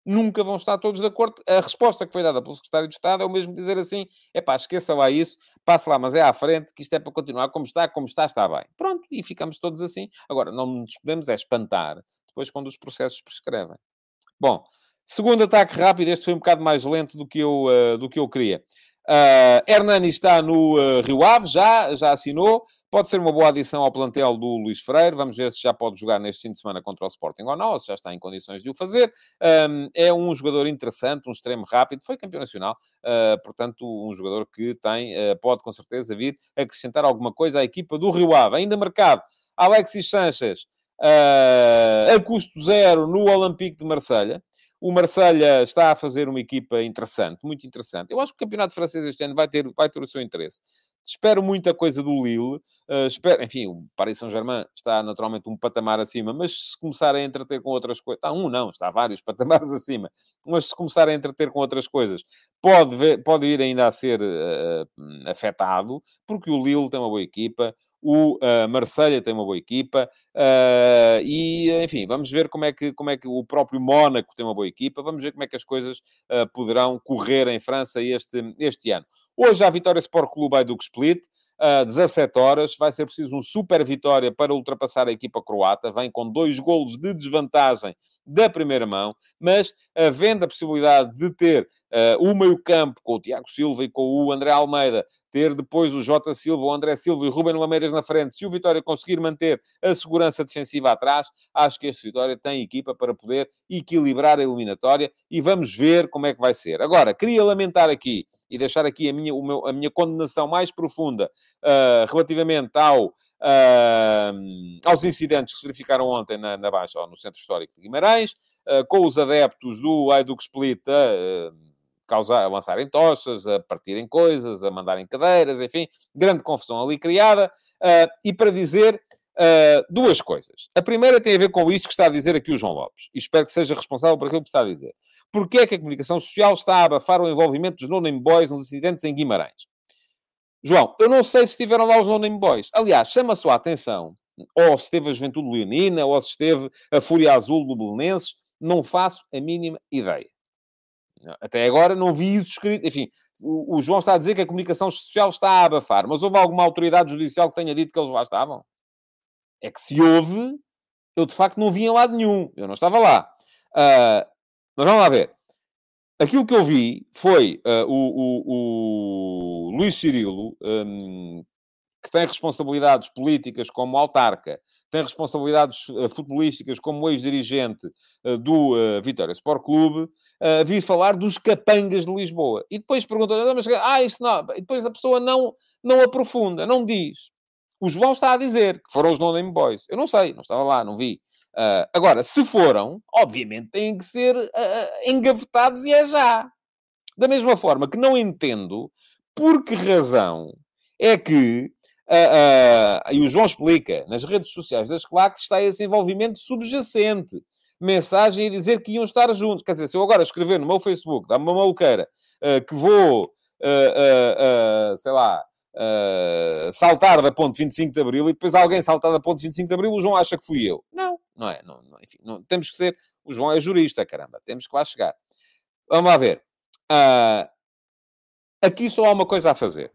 Nunca vão estar todos de acordo. A resposta que foi dada pelo secretário de Estado é o mesmo dizer assim: é pá, esqueça lá isso, passe lá, mas é à frente, que isto é para continuar como está, como está, está bem. Pronto, e ficamos todos assim. Agora, não nos podemos é espantar depois quando os processos prescrevem. Bom, Segundo ataque rápido, este foi um bocado mais lento do que eu, uh, do que eu queria. Uh, Hernani está no uh, Rio Ave, já, já assinou. Pode ser uma boa adição ao plantel do Luís Freire. Vamos ver se já pode jogar neste fim de semana contra o Sporting ou não, se já está em condições de o fazer. É um jogador interessante, um extremo rápido. Foi campeão nacional, uh, portanto, um jogador que tem, uh, pode com certeza vir acrescentar alguma coisa à equipa do Rio Ave. Ainda marcado, Alexis Sanches uh, a custo zero no Olympique de Marselha. O Marselha está a fazer uma equipa interessante, muito interessante. Eu acho que o campeonato francês este ano vai ter, vai ter o seu interesse. Espero muita coisa do Lille. Uh, espero, enfim, o Paris Saint-Germain está naturalmente um patamar acima, mas se começar a entreter com outras coisas... Está um não, está vários patamares acima. Mas se começar a entreter com outras coisas, pode, ver, pode vir ainda a ser uh, afetado, porque o Lille tem uma boa equipa, o uh, Marselha tem uma boa equipa uh, e, enfim, vamos ver como é, que, como é que o próprio Mónaco tem uma boa equipa. Vamos ver como é que as coisas uh, poderão correr em França este, este ano. Hoje, a Vitória Sport Clube do Split. Uh, 17 horas, vai ser preciso um super vitória para ultrapassar a equipa croata, vem com dois golos de desvantagem da primeira mão, mas havendo a possibilidade de ter uh, o meio-campo com o Tiago Silva e com o André Almeida, ter depois o Jota Silva, o André Silva e o Ruben Lameiras na frente, se o Vitória conseguir manter a segurança defensiva atrás, acho que este Vitória tem equipa para poder equilibrar a eliminatória e vamos ver como é que vai ser. Agora, queria lamentar aqui e deixar aqui a minha, meu, a minha condenação mais profunda uh, relativamente ao uh, aos incidentes que se verificaram ontem na, na Baixa, ou no Centro Histórico de Guimarães, com os adeptos do Aiduk Split a, uh, causar, a lançarem tochas, a partirem coisas, a mandarem cadeiras, enfim, grande confusão ali criada. e para dizer duas coisas. A primeira tem a ver com isto que está a dizer aqui o João Lopes, e espero que seja responsável por aquilo que está a dizer. Porquê é que a comunicação social está a abafar o envolvimento dos no-name boys nos incidentes em Guimarães? João, eu não sei se estiveram lá os no-name boys. Aliás, chama a sua atenção, ou se esteve a Juventude Leonina, ou se esteve a Fúria Azul do Belenenses, não faço a mínima ideia. Até agora não vi isso escrito. Enfim, o, João está a dizer que a comunicação social está a abafar, mas houve alguma autoridade judicial que tenha dito que eles lá estavam? É que se houve, eu de facto não vi em lado nenhum. Eu não estava lá. Uh, mas vamos lá ver. Aquilo que eu vi foi uh, o, o, o, Luís Cirilo, um, tem responsabilidades políticas como autarca, tem responsabilidades uh, futebolísticas como ex-dirigente uh, do uh, Vitória Sport Clube, vi falar dos capangas de Lisboa. E depois perguntou, mas, ah, isso não... E depois a pessoa não, não aprofunda, não diz. O João está a dizer que foram os No-Name Boys. Eu não sei, não estava lá, não vi. Uh, agora, se foram, obviamente têm que ser uh, engavetados e é já. Da mesma forma que não entendo por que razão é que, uh, e o João explica, nas redes sociais das claques está esse envolvimento subjacente. Mensagem a dizer que iam estar juntos. Quer dizer, se eu agora escrever no meu Facebook, dá-me uma maluqueira, que vou, sei lá, uh, saltar da ponte 25 de Abril e depois alguém saltar da ponte 25 de Abril, o João acha que fui eu. Não, não é. Não, não, enfim, não, temos que ser... O João é jurista, caramba. Temos que lá chegar. Vamos lá ver. Uh, aqui só há uma coisa a fazer.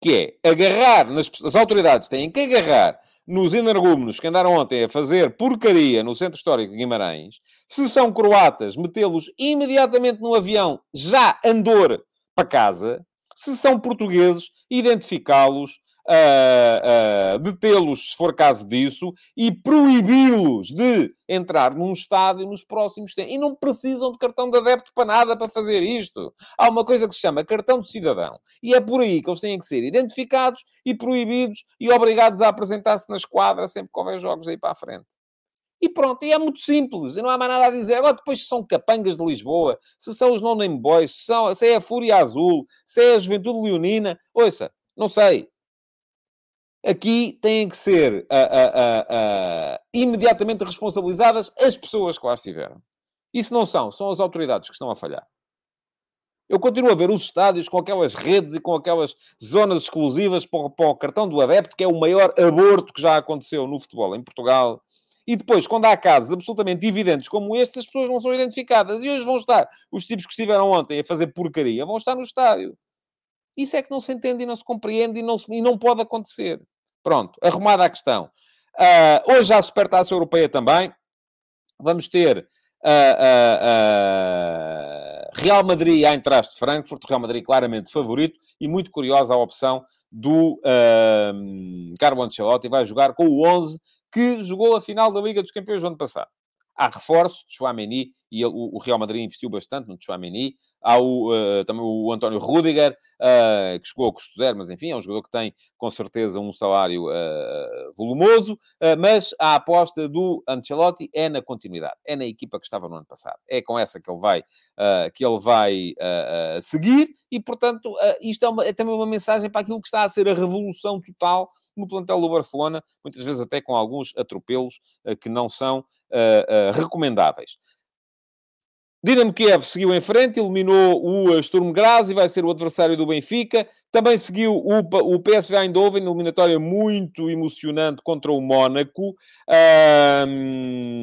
Que é agarrar... Nas, as autoridades têm que agarrar nos energúmenos que andaram ontem a fazer porcaria no Centro Histórico de Guimarães, se são croatas, metê-los imediatamente no avião, já andor para casa, se são portugueses, identificá-los, uh, uh, detê-los, se for caso disso, e proibi-los de entrar num estádio nos próximos tempos. E não precisam de cartão de adepto para nada para fazer isto. Há uma coisa que se chama cartão de cidadão. E é por aí que eles têm que ser identificados e proibidos e obrigados a apresentar-se na esquadra sempre que houver jogos aí para a frente. E pronto, e é muito simples, e não há mais nada a dizer. Agora, depois, se são capangas de Lisboa, se são os non-name boys, se, são, se é a Fúria Azul, se é a Juventude Leonina, ouça, não sei. Aqui têm que ser uh, uh, uh, imediatamente responsabilizadas as pessoas que lá estiveram. Isso não são, são as autoridades que estão a falhar. Eu continuo a ver os estádios com aquelas redes e com aquelas zonas exclusivas para, para o cartão do adepto, que é o maior aborto que já aconteceu no futebol em Portugal e depois, quando há casos absolutamente evidentes como estes, as pessoas não são identificadas. E hoje vão estar, os tipos que estiveram ontem a fazer porcaria, vão estar no estádio. Isso é que não se entende e não se compreende e não, se, e não pode acontecer. Pronto, arrumada a questão. Uh, hoje há a Supertaça Europeia também. Vamos ter uh, uh, Real Madrid à entrada de Frankfurt. Real Madrid claramente favorito e muito curiosa a opção do Carlo Ancelotti. Vai jogar com o 11 que jogou a final da Liga dos Campeões do ano passado. há reforços de Chouameni, e o Real Madrid investiu bastante no Chouameni, há o, uh, também o António Rudiger, uh, que chegou a custo zero, mas enfim, é um jogador que tem com certeza um salário uh, volumoso, mas a aposta do Ancelotti é na continuidade, é na equipa que estava no ano passado, é com essa que ele vai, que ele vai seguir, e portanto isto é, uma, é também uma mensagem para aquilo que está a ser a revolução total no plantel do Barcelona, muitas vezes até com alguns atropelos que não são recomendáveis. Dinamo Kiev seguiu em frente, eliminou o Sturm Graz e vai ser o adversário do Benfica. Também seguiu o, o PSV Eindhoven, eliminatória muito emocionante contra o Mónaco,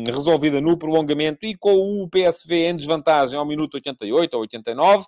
resolvida no prolongamento e com o PSV em desvantagem ao minuto 88 ou 89. Uh,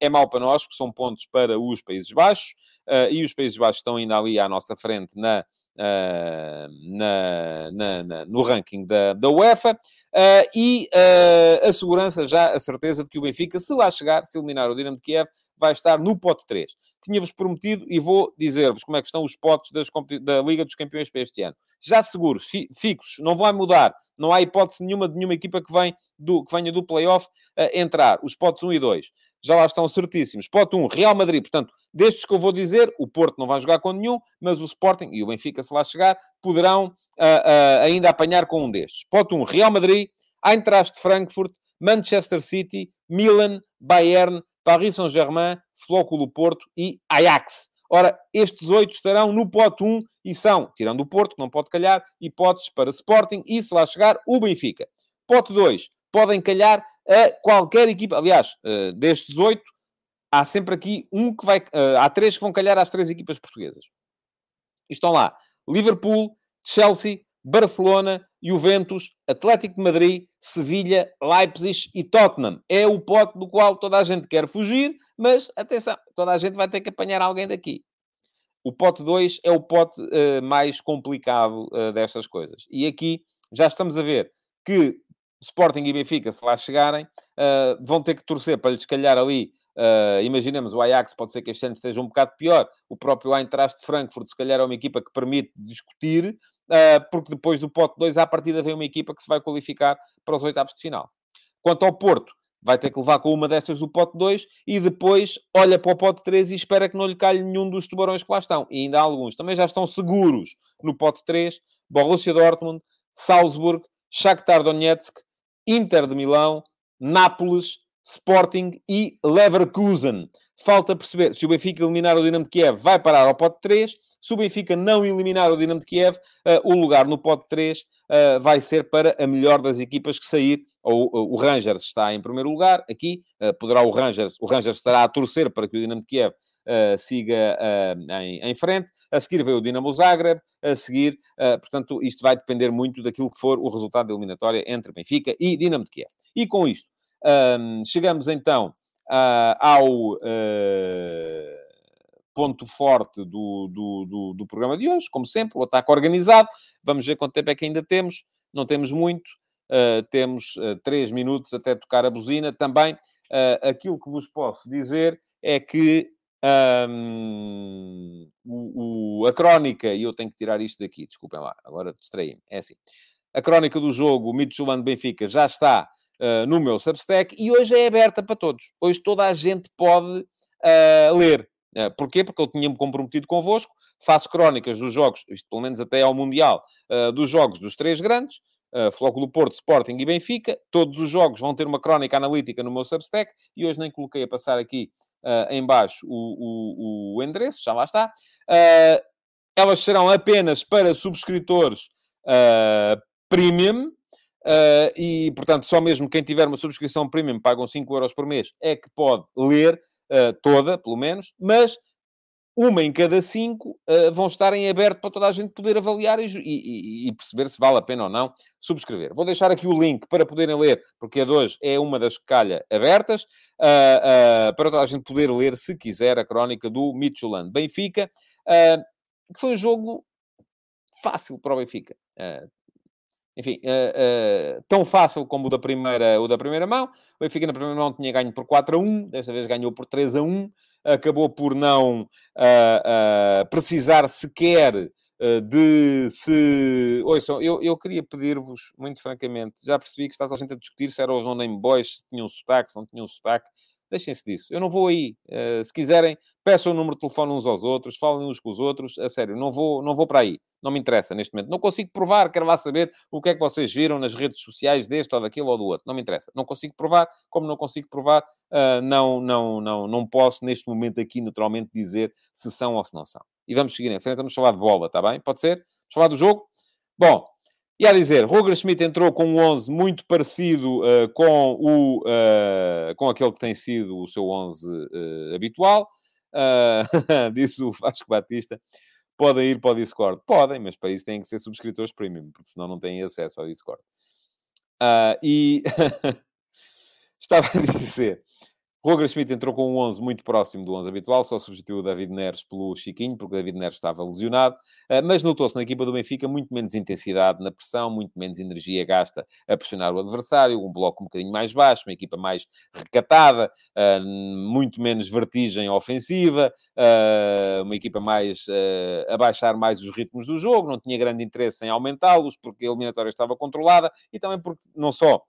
é mau para nós, porque são pontos para os Países Baixos uh, e os Países Baixos estão ainda ali à nossa frente na na, na, na, no ranking da, da UEFA. Uh, e uh, a segurança, já a certeza de que o Benfica, se lá chegar, se eliminar o Dinamo de Kiev, vai estar no pote 3. Tinha-vos prometido e vou dizer-vos como é que estão os potes das, da Liga dos Campeões para este ano. Já seguros, fi, fixos, não vai mudar. Não há hipótese nenhuma de nenhuma equipa que, vem do, que venha do play-off uh, entrar. Os potes 1 e 2 já lá estão certíssimos. Pote 1, Real Madrid. Portanto, destes que eu vou dizer, o Porto não vai jogar com nenhum, mas o Sporting e o Benfica, se lá chegar, poderão uh, uh, ainda apanhar com um destes. Pote 1, Real Madrid, Eintracht Frankfurt, Manchester City, Milan, Bayern, Paris Saint-Germain, Flóculo Porto e Ajax. Ora, estes oito estarão no pote 1 e são, tirando o Porto, que não pode calhar, hipóteses para Sporting e, se lá chegar, o Benfica. Pote 2, podem calhar a qualquer equipa. Aliás, uh, destes oito, há sempre aqui um que vai. Uh, há três que vão calhar às três equipas portuguesas. Estão lá: Liverpool, Chelsea, Barcelona, Juventus, Atlético de Madrid, Sevilha, Leipzig e Tottenham. É o pote do qual toda a gente quer fugir, mas atenção, toda a gente vai ter que apanhar alguém daqui. O pote 2 é o pote uh, mais complicado uh, destas coisas. E aqui já estamos a ver que Sporting e Benfica, se lá chegarem, uh, vão ter que torcer para lhes calhar ali. Uh, imaginemos, o Ajax pode ser que este ano esteja um bocado pior. O próprio Eintracht de Frankfurt, se calhar, é uma equipa que permite discutir, uh, porque depois do pote 2, à partida, vem uma equipa que se vai qualificar para os oitavos de final. Quanto ao Porto, vai ter que levar com uma destas do pote 2 e depois olha para o pote 3 e espera que não lhe calhe nenhum dos tubarões que lá estão. E ainda há alguns. Também já estão seguros no pote 3. Borussia Dortmund, Salzburg, Shakhtar Donetsk, Inter de Milão, Nápoles, Sporting e Leverkusen. Falta perceber se o Benfica eliminar o Dinamo de Kiev vai parar ao pote 3. Se o Benfica não eliminar o Dinamo de Kiev, uh, o lugar no pote 3 uh, eh, vai ser para a melhor das equipas que sair. Ou, uh, o Rangers está em primeiro lugar aqui. Eh, poderá o Rangers, o Rangers estará a torcer para que o Dinamo de Kiev uh, siga em, em, frente. A seguir veio o Dinamo Zagreb, a seguir, portanto, isto vai depender muito daquilo que for o resultado da eliminatória entre Benfica e Dinamo de Kiev. E com isto, um, chegamos então ao ponto forte do, do, do, do, programa de hoje, como sempre, o ataque organizado. Vamos ver quanto tempo é que ainda temos. Não temos muito. Uh, temos uh, três minutos até tocar a buzina. Também uh, aquilo que vos posso dizer é que um, o, o, a crónica, e eu tenho que tirar isto daqui, desculpem lá, agora distraí-me. É assim. A crónica do jogo Midtjylland Benfica já está uh, no meu Substack e hoje é aberta para todos. Hoje toda a gente pode uh, ler. Uh, porquê? Porque eu tinha-me comprometido convosco, faço crónicas dos jogos, isto pelo menos até ao Mundial, uh, dos jogos dos três grandes, uh, Flóculo Porto, Sporting e Benfica. Todos os jogos vão ter uma crónica analítica no meu Substack e hoje nem coloquei a passar aqui uh, em baixo o, o, o, endereço, já lá está. Uh, elas serão apenas para subscritores uh, premium. Uh, e, portanto, só mesmo quem tiver uma subscrição premium pagam 5 euros por mês é que pode ler uh, toda, pelo menos, mas uma em cada cinco uh, vão estar em aberto para toda a gente poder avaliar e, e, e, perceber se vale a pena ou não subscrever. Vou deixar aqui o link para poderem ler, porque a de hoje é uma das que calha abertas, uh, uh, para toda a gente poder ler, se quiser, a crónica do Midtjylland Benfica, que foi um jogo fácil para o Benfica. enfim, tão fácil como o da, primeira, o da primeira mão. O Benfica na primeira mão tinha ganho por 4 a 1, desta vez ganhou por 3 a 1 acabou por não uh, uh, precisar sequer uh, de se... Ouçam, eu, eu queria pedir-vos, muito francamente, já percebi que está toda a gente a discutir se eram os no-name boys, se tinham sotaque, se não tinham sotaque. Deixem-se disso. Eu não vou aí. Uh, se quiserem, peçam o número de telefone uns aos outros, falem uns com os outros. A sério, não vou, não vou para aí. Não me interessa neste momento. Não consigo provar. Quero lá saber o que é que vocês viram nas redes sociais deste ou daquilo ou do outro. Não me interessa. Não consigo provar. Como não consigo provar, uh, não, não, não, não posso neste momento aqui naturalmente dizer se são ou se não são. E vamos seguir em frente. Vamos falar de bola, está bem? Pode ser? Vamos falar do jogo? Bom, e a dizer, Roger Schmidt entrou com um 11 muito parecido uh, com, o, uh, com aquele que tem sido o seu 11 uh, habitual. diz o Vasco Batista. Podem ir para o Discord? Podem, mas para isso têm que ser subscritores premium, porque senão não têm acesso ao Discord. e estava a dizer Roger Schmidt entrou com um 11 muito próximo do 11 habitual, só substituiu o David Neres pelo Chiquinho, porque o David Neres estava lesionado, eh, mas notou-se na equipa do Benfica muito menos intensidade na pressão, muito menos energia gasta a pressionar o adversário, um bloco um bocadinho mais baixo, uma equipa mais recatada, eh, muito menos vertigem ofensiva, eh, uma equipa mais a baixar mais os ritmos do jogo, não tinha grande interesse em aumentá-los, porque a eliminatória estava controlada, e também porque não só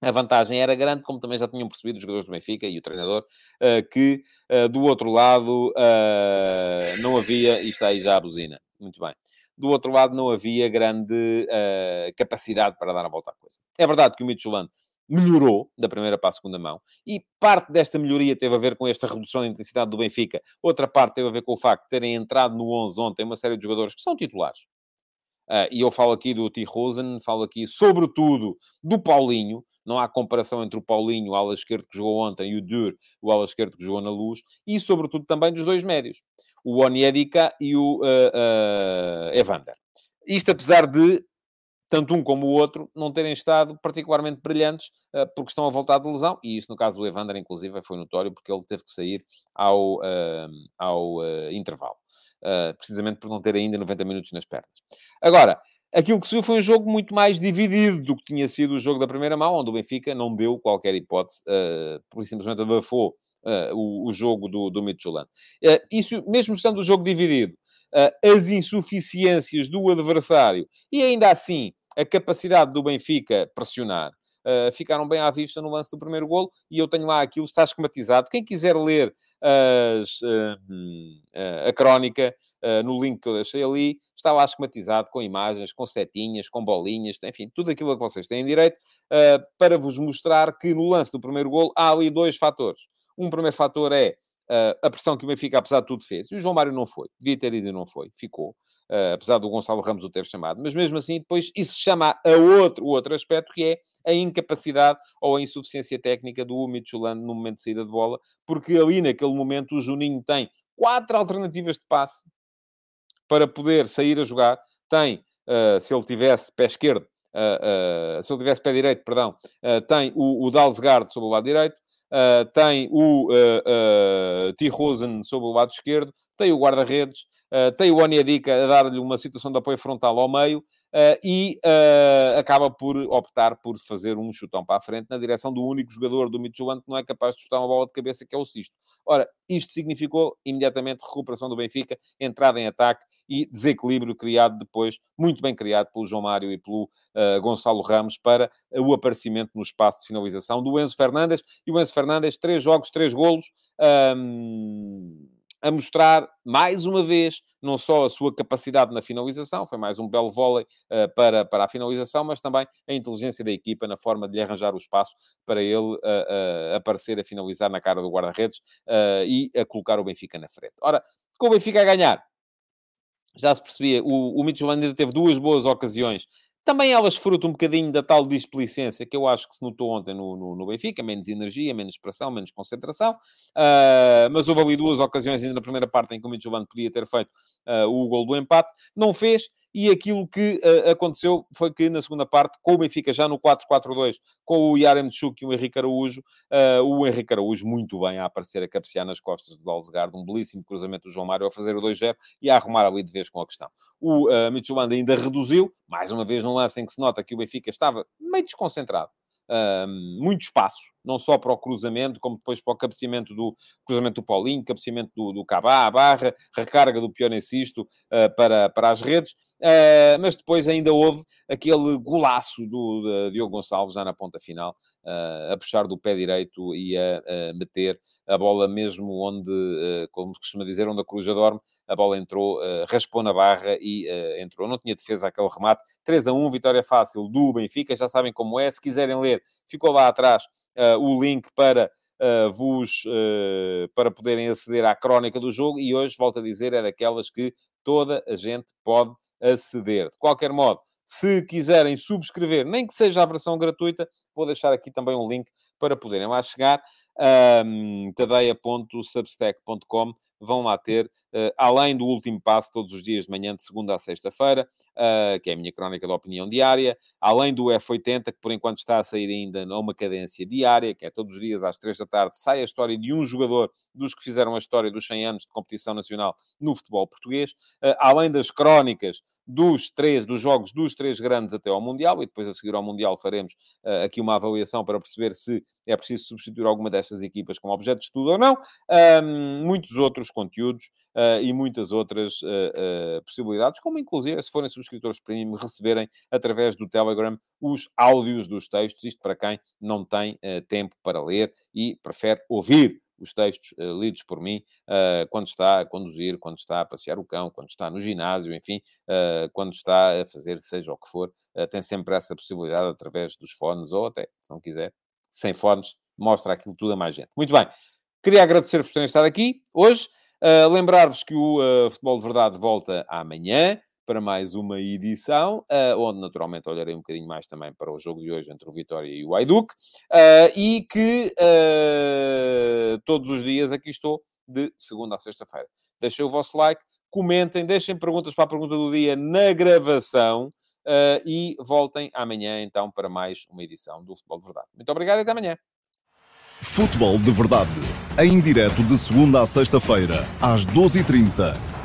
a vantagem era grande, como também já tinham percebido os jogadores do Benfica e o treinador, uh, que uh, do outro lado uh, não havia, e está aí já a buzina, muito bem, do outro lado não havia grande capacidade para dar a volta à coisa. É verdade que o Midtjylland melhorou da primeira para a segunda mão, e parte desta melhoria teve a ver com esta redução da intensidade do Benfica, outra parte teve a ver com o facto de terem entrado no 11 ontem uma série de jogadores que são titulares. e eu falo aqui do T. Rosen, falo aqui sobretudo do Paulinho, não há comparação entre o Paulinho, o ala esquerdo que jogou ontem, e o Dur, o ala esquerdo que jogou na luz, e sobretudo também dos dois médios, o Onyedika e o uh, uh, Evander. Isto apesar de tanto um como o outro não terem estado particularmente brilhantes uh, porque estão a voltar de lesão, e isso no caso do Evander, inclusive, foi notório porque ele teve que sair ao, uh, ao uh, intervalo, precisamente por não ter ainda 90 minutos nas pernas. Agora, Aquilo que se viu foi um jogo muito mais dividido do que tinha sido o jogo da primeira mão, onde o Benfica não deu qualquer hipótese, uh, por simplesmente abafou uh, o, o, jogo do, do. Uh, isso, mesmo estando o jogo dividido, uh, as insuficiências do adversário e ainda assim a capacidade do Benfica pressionar ficaram bem à vista no lance do primeiro golo e eu tenho lá aquilo, está esquematizado. Quem quiser ler as, a crónica uh, no link que eu deixei ali, está lá esquematizado com imagens, com setinhas, com bolinhas, enfim, tudo aquilo a que vocês têm direito, uh, para vos mostrar que no lance do primeiro golo há ali dois fatores. Um primeiro fator é uh, a pressão que o Benfica, apesar de tudo, fez. E o João Mário não foi. Devia ter ido e não foi. Ficou. Uh, apesar do Gonçalo Ramos o ter chamado. Mas mesmo assim, depois isso chama a outro, outro aspecto, que é a incapacidade ou a insuficiência técnica do Mitchell no momento de saída de bola, porque ali naquele momento o Juninho tem quatro alternativas de passe para poder sair a jogar, tem, uh, se ele tivesse pé esquerdo, uh, uh, se ele tivesse pé direito, perdão, tem o, o Dalsgaard sobre o lado direito, tem o uh, T. Rosen sobre o lado esquerdo, tem o guarda-redes, tem o Onyedika a dar-lhe uma situação de apoio frontal ao meio, Uh, e uh, acaba por optar por fazer um chutão para a frente na direção do único jogador do Midtjylland que não é capaz de chutar uma bola de cabeça, que é o Sisto. Ora, isto significou imediatamente recuperação do Benfica, entrada em ataque e desequilíbrio criado depois, muito bem criado pelo João Mário e pelo uh, Gonçalo Ramos, para o aparecimento no espaço de finalização do Enzo Fernandes. E o Enzo Fernandes, três jogos, três golos. Um a mostrar mais uma vez não só a sua capacidade na finalização, foi mais um belo vôlei uh, para, para a finalização, mas também a inteligência da equipa na forma de lhe arranjar o espaço para ele uh, uh, aparecer a finalizar na cara do guarda-redes e a colocar o Benfica na frente. Ora, com o Benfica a ganhar, já se percebia, o, o Midtjylland ainda teve duas boas ocasiões também elas fruto um bocadinho da tal displicência que eu acho que se notou ontem no, no, no Benfica, menos energia, menos pressão, menos concentração, uh, mas houve ali duas ocasiões ainda na primeira parte em que o Midtjylland podia ter feito uh, o gol do empate, não fez, e aquilo que uh, aconteceu foi que na segunda parte, com o Benfica já no 4-4-2, com o Yaremchuk e o Henrique Araújo, uh, o Henrique Araújo muito bem a aparecer a cabecear nas costas do Dalsgaard, um belíssimo cruzamento do João Mário a fazer o 2-0 e a arrumar ali de vez com a questão. O uh, Mitchell ainda reduziu, mais uma vez num lance em que se nota que o Benfica estava meio desconcentrado. Muito espaço não só para o cruzamento, como depois para o cabeceamento do cruzamento do Paulinho, cabeceamento do, do Cabá, a barra, recarga do Pionecisto uh, para, para as redes. Uh, mas depois ainda houve aquele golaço do Diogo Gonçalves já na ponta final, uh, a puxar do pé direito e a, a meter a bola mesmo onde, uh, como se costuma dizer, onde a coruja dorme, a bola entrou, raspou na barra e entrou. Não tinha defesa aquele remate. 3 a 1, vitória fácil do Benfica, já sabem como é. Se quiserem ler, ficou lá atrás o link para Uh, vos uh, para poderem aceder à crónica do jogo e hoje, volto a dizer, é daquelas que toda a gente pode aceder. De qualquer modo, se quiserem subscrever, nem que seja a versão gratuita, vou deixar aqui também um link para poderem lá chegar. Um, tadeia.substack.com vão lá ter, uh, além do último passo, todos os dias de manhã, de segunda a sexta-feira, uh, que é a minha crónica de opinião diária, além do F80, que por enquanto está a sair ainda a uma cadência diária, que é todos os dias às três da tarde, sai a história de um jogador dos que fizeram a história dos 100 anos de competição nacional no futebol português, uh, além das crónicas dos três, dos jogos dos três grandes até ao Mundial, e depois a seguir ao Mundial faremos uh, aqui uma avaliação para perceber se é preciso substituir alguma destas equipas como objeto de estudo ou não. Um, muitos outros conteúdos uh, e muitas outras uh, possibilidades, como inclusive, se forem subscritores premium, receberem através do Telegram os áudios dos textos, isto para quem não tem tempo para ler e prefere ouvir os textos uh, lidos por mim uh, quando está a conduzir, quando está a passear o cão, quando está no ginásio, enfim, uh, quando está a fazer seja o que for, tem sempre essa possibilidade através dos fones ou até, se não quiser, sem fones, mostra aquilo tudo a mais gente. Muito bem. Queria agradecer-vos por terem estado aqui hoje. Lembrar-vos que o Futebol de Verdade volta amanhã para mais uma edição, uh, onde naturalmente olharei um bocadinho mais também para o jogo de hoje entre o Vitória e o Aiduk, uh, e que uh, todos os dias aqui estou, de segunda a sexta-feira. Deixem o vosso like, comentem, deixem perguntas para a pergunta do dia na gravação e voltem amanhã então para mais uma edição do Futebol de Verdade. Muito obrigado e até amanhã. Futebol de Verdade, em direto de segunda a sexta-feira, às 12h30